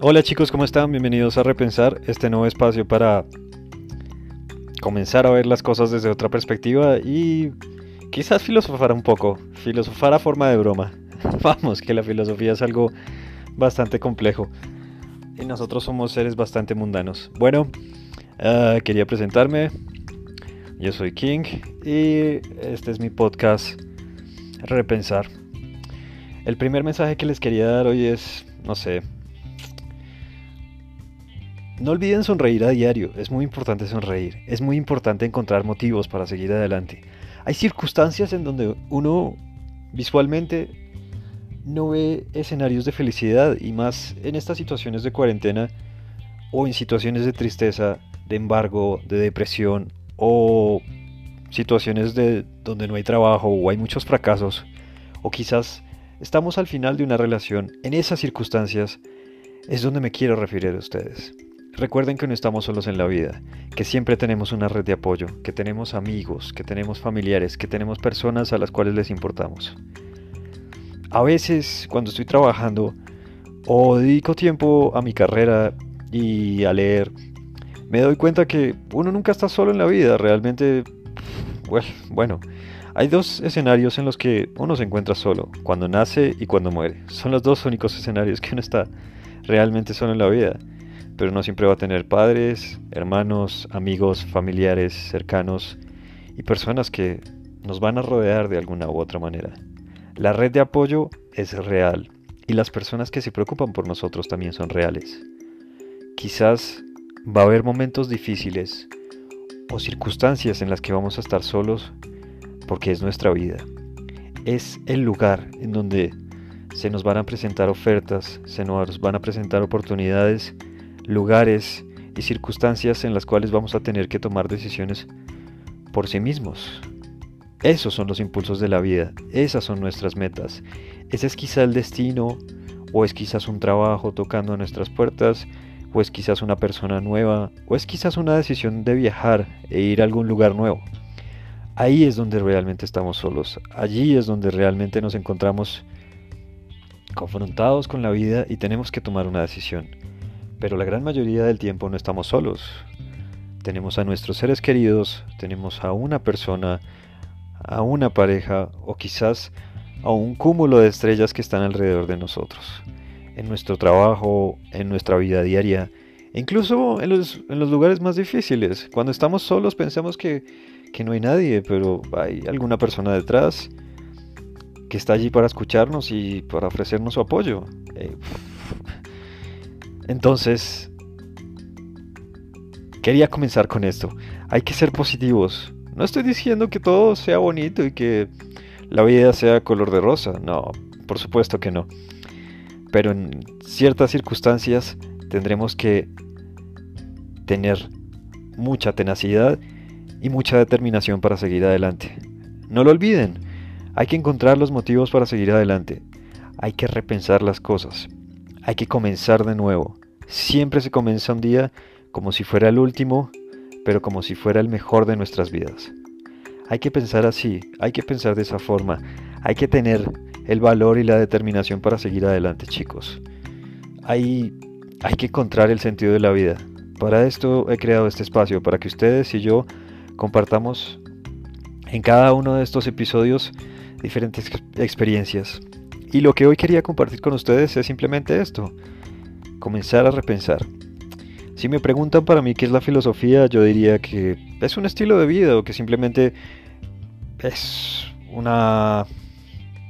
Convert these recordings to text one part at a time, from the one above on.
Hola chicos, ¿cómo están? Bienvenidos a Repensar, este nuevo espacio para comenzar a ver las cosas desde otra perspectiva y quizás filosofar un poco, filosofar a forma de broma. Vamos, que la filosofía es algo bastante complejo y nosotros somos seres bastante mundanos. Bueno, ah, quería presentarme, yo soy King y este es mi podcast Repensar. El primer mensaje que les quería dar hoy es, no sé, no olviden sonreír a diario, es muy importante sonreír, es muy importante encontrar motivos para seguir adelante. Hay circunstancias en donde uno visualmente no ve escenarios de felicidad y más en estas situaciones de cuarentena o en situaciones de tristeza, de embargo, de depresión o situaciones de donde no hay trabajo o hay muchos fracasos o quizás estamos al final de una relación. En esas circunstancias es donde me quiero referir a ustedes. Recuerden que no estamos solos en la vida, que siempre tenemos una red de apoyo, que tenemos amigos, que tenemos familiares, que tenemos personas a las cuales les importamos. A veces cuando estoy trabajando o dedico tiempo a mi carrera y a leer, me doy cuenta que uno nunca está solo en la vida, realmente, bueno, hay dos escenarios en los que uno se encuentra solo, cuando nace y cuando muere. Son los dos únicos escenarios que uno está realmente solo en la vida pero no siempre va a tener padres, hermanos, amigos, familiares cercanos y personas que nos van a rodear de alguna u otra manera. La red de apoyo es real y las personas que se preocupan por nosotros también son reales. Quizás va a haber momentos difíciles o circunstancias en las que vamos a estar solos porque es nuestra vida. Es el lugar en donde se nos van a presentar ofertas, se nos van a presentar oportunidades lugares y circunstancias en las cuales vamos a tener que tomar decisiones por sí mismos. Esos son los impulsos de la vida, esas son nuestras metas. Ese es quizá el destino, o es quizás un trabajo tocando a nuestras puertas, o es quizás una persona nueva, o es quizás una decisión de viajar e ir a algún lugar nuevo. Ahí es donde realmente estamos solos, allí es donde realmente nos encontramos confrontados con la vida y tenemos que tomar una decisión. Pero la gran mayoría del tiempo no estamos solos. Tenemos a nuestros seres queridos, tenemos a una persona, a una pareja o quizás a un cúmulo de estrellas que están alrededor de nosotros. En nuestro trabajo, en nuestra vida diaria, incluso en los, en los lugares más difíciles. Cuando estamos solos pensamos que, que no hay nadie, pero hay alguna persona detrás que está allí para escucharnos y para ofrecernos su apoyo. Eh, entonces, quería comenzar con esto. Hay que ser positivos. No estoy diciendo que todo sea bonito y que la vida sea color de rosa. No, por supuesto que no. Pero en ciertas circunstancias tendremos que tener mucha tenacidad y mucha determinación para seguir adelante. No lo olviden, hay que encontrar los motivos para seguir adelante. Hay que repensar las cosas. Hay que comenzar de nuevo. Siempre se comienza un día como si fuera el último, pero como si fuera el mejor de nuestras vidas. Hay que pensar así, hay que pensar de esa forma, hay que tener el valor y la determinación para seguir adelante, chicos. Hay, hay que encontrar el sentido de la vida. Para esto he creado este espacio, para que ustedes y yo compartamos en cada uno de estos episodios diferentes experiencias. Y lo que hoy quería compartir con ustedes es simplemente esto, comenzar a repensar. Si me preguntan para mí qué es la filosofía, yo diría que es un estilo de vida o que simplemente es una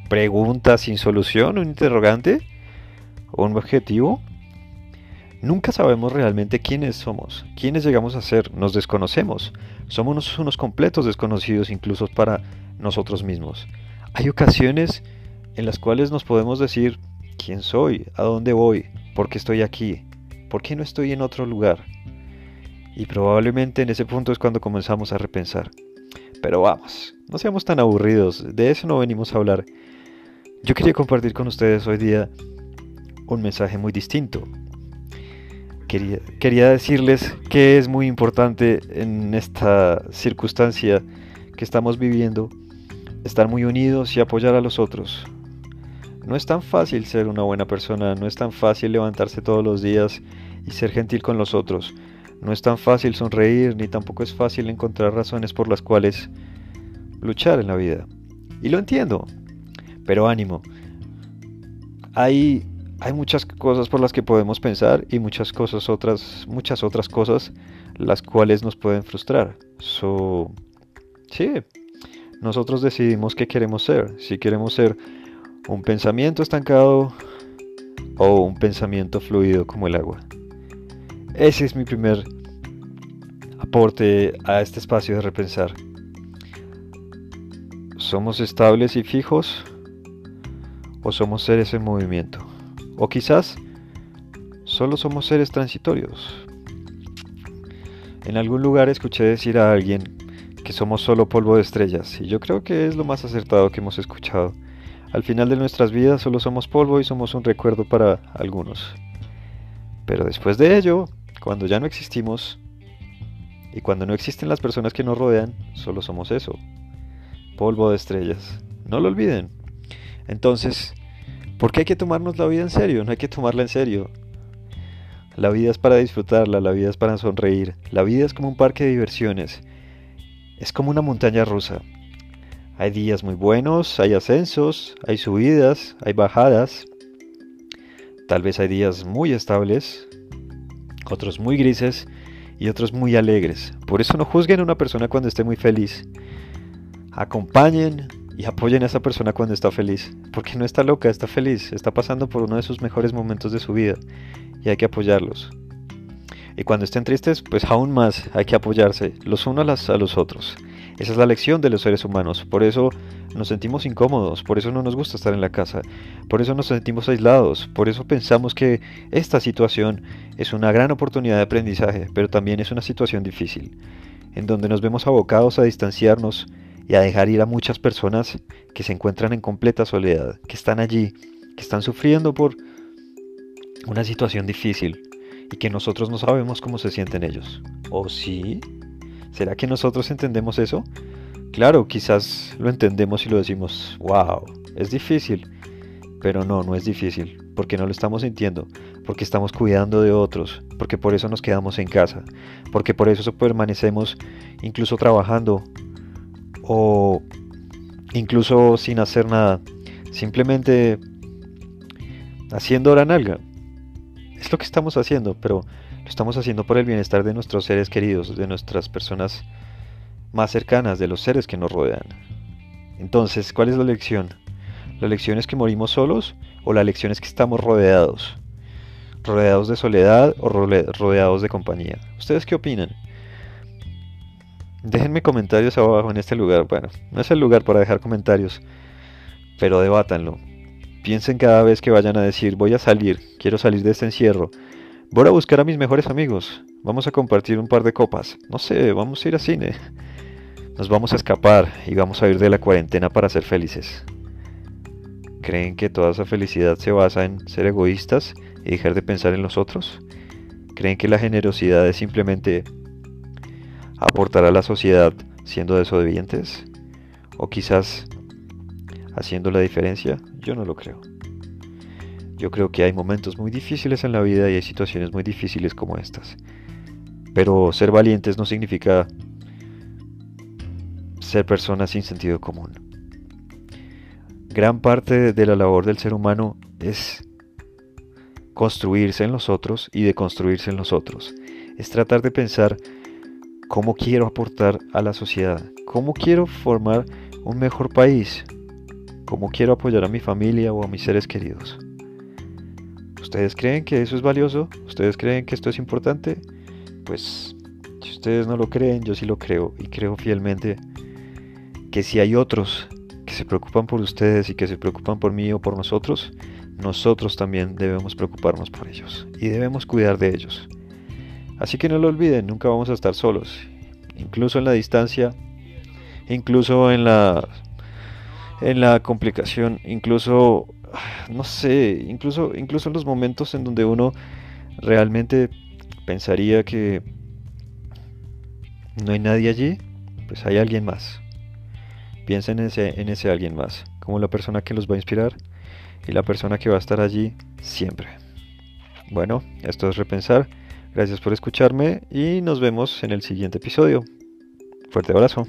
pregunta sin solución, un interrogante o un objetivo. Nunca sabemos realmente quiénes somos, quiénes llegamos a ser, nos desconocemos, somos unos completos desconocidos incluso para nosotros mismos. Hay ocasiones en las cuales nos podemos decir quién soy, a dónde voy, por qué estoy aquí, por qué no estoy en otro lugar. Y probablemente en ese punto es cuando comenzamos a repensar. Pero vamos, no seamos tan aburridos, de eso no venimos a hablar. Yo quería compartir con ustedes hoy día un mensaje muy distinto. Quería, quería decirles que es muy importante en esta circunstancia que estamos viviendo estar muy unidos y apoyar a los otros, No es tan fácil ser una buena persona, no es tan fácil levantarse todos los días y ser gentil con los otros. No es tan fácil sonreír, ni tampoco es fácil encontrar razones por las cuales luchar en la vida. Y lo entiendo, pero ánimo. Hay, hay muchas cosas por las que podemos pensar y muchas cosas otras, muchas otras cosas las cuales nos pueden frustrar. So, sí, nosotros decidimos qué queremos ser. Si queremos ser un pensamiento estancado o un pensamiento fluido como el agua. Ese es mi primer aporte a este espacio de repensar. ¿Somos estables y fijos o somos seres en movimiento? O quizás solo somos seres transitorios. En algún lugar escuché decir a alguien que somos solo polvo de estrellas y yo creo que es lo más acertado que hemos escuchado. Al final de nuestras vidas solo somos polvo y somos un recuerdo para algunos. Pero después de ello, cuando ya no existimos y cuando no existen las personas que nos rodean, solo somos eso, polvo de estrellas. No lo olviden. Entonces, ¿por qué hay que tomarnos la vida en serio? No hay que tomarla en serio. La vida es para disfrutarla, la vida es para sonreír, la vida es como un parque de diversiones, es como una montaña rusa. Hay días muy buenos, hay ascensos, hay subidas, hay bajadas. Tal vez hay días muy estables, otros muy grises y otros muy alegres. Por eso no juzguen a una persona cuando esté muy feliz. Acompañen y apoyen a esa persona cuando está feliz. Porque no está loca, está feliz, está pasando por uno de sus mejores momentos de su vida y hay que apoyarlos. Y cuando estén tristes, pues aún más hay que apoyarse los unos a, los otros. Esa es la lección de los seres humanos. Por eso nos sentimos incómodos, por eso no nos gusta estar en la casa, por eso nos sentimos aislados, por eso pensamos que esta situación es una gran oportunidad de aprendizaje, pero también es una situación difícil, en donde nos vemos abocados a distanciarnos y a dejar ir a muchas personas que se encuentran en completa soledad, que están allí, que están sufriendo por una situación difícil y que nosotros no sabemos cómo se sienten ellos. ¿O sí? ¿Será que nosotros entendemos eso? Claro, quizás lo entendemos y lo decimos, wow, es difícil. Pero no, no es difícil, porque no lo estamos sintiendo, porque estamos cuidando de otros, porque por eso nos quedamos en casa, porque por eso permanecemos incluso trabajando o incluso sin hacer nada, simplemente haciendo hora nalga. Es lo que estamos haciendo, pero lo estamos haciendo por el bienestar de nuestros seres queridos, de nuestras personas más cercanas, de los seres que nos rodean. Entonces, ¿cuál es la lección? ¿La lección es que morimos solos o la lección es que estamos rodeados? ¿Rodeados de soledad o rodeados de compañía? ¿Ustedes qué opinan? Déjenme comentarios abajo en este lugar. Bueno, no es el lugar para dejar comentarios, pero debátanlo. Piensen cada vez que vayan a decir voy a salir, quiero salir de este encierro, Voy a buscar a mis mejores amigos. Vamos a compartir un par de copas. No sé, vamos a ir al cine. Nos vamos a escapar y vamos a ir de la cuarentena para ser felices. ¿Creen que toda esa felicidad se basa en ser egoístas y dejar de pensar en los otros? ¿Creen que la generosidad es simplemente aportar a la sociedad siendo desobedientes? ¿O quizás haciendo la diferencia? Yo no lo creo. Yo creo que hay momentos muy difíciles en la vida y hay situaciones muy difíciles como estas. Pero ser valientes no significa ser personas sin sentido común. Gran parte de la labor del ser humano es construirse en los otros y de construirse en los otros. Es tratar de pensar cómo quiero aportar a la sociedad, cómo quiero formar un mejor país, cómo quiero apoyar a mi familia o a mis seres queridos. ¿Ustedes creen que eso es valioso? ¿Ustedes creen que esto es importante? Pues si ustedes no lo creen, yo sí lo creo y creo fielmente que si hay otros que se preocupan por ustedes y que se preocupan por mí o por nosotros, nosotros también debemos preocuparnos por ellos y debemos cuidar de ellos. Así que no lo olviden, nunca vamos a estar solos, incluso en la distancia, incluso en la en la complicación, incluso no sé, incluso, incluso en los momentos en donde uno realmente pensaría que no hay nadie allí, pues hay alguien más. Piensen en ese, en ese alguien más, como la persona que los va a inspirar y la persona que va a estar allí siempre. Bueno, esto es repensar. Gracias por escucharme y nos vemos en el siguiente episodio. Fuerte abrazo.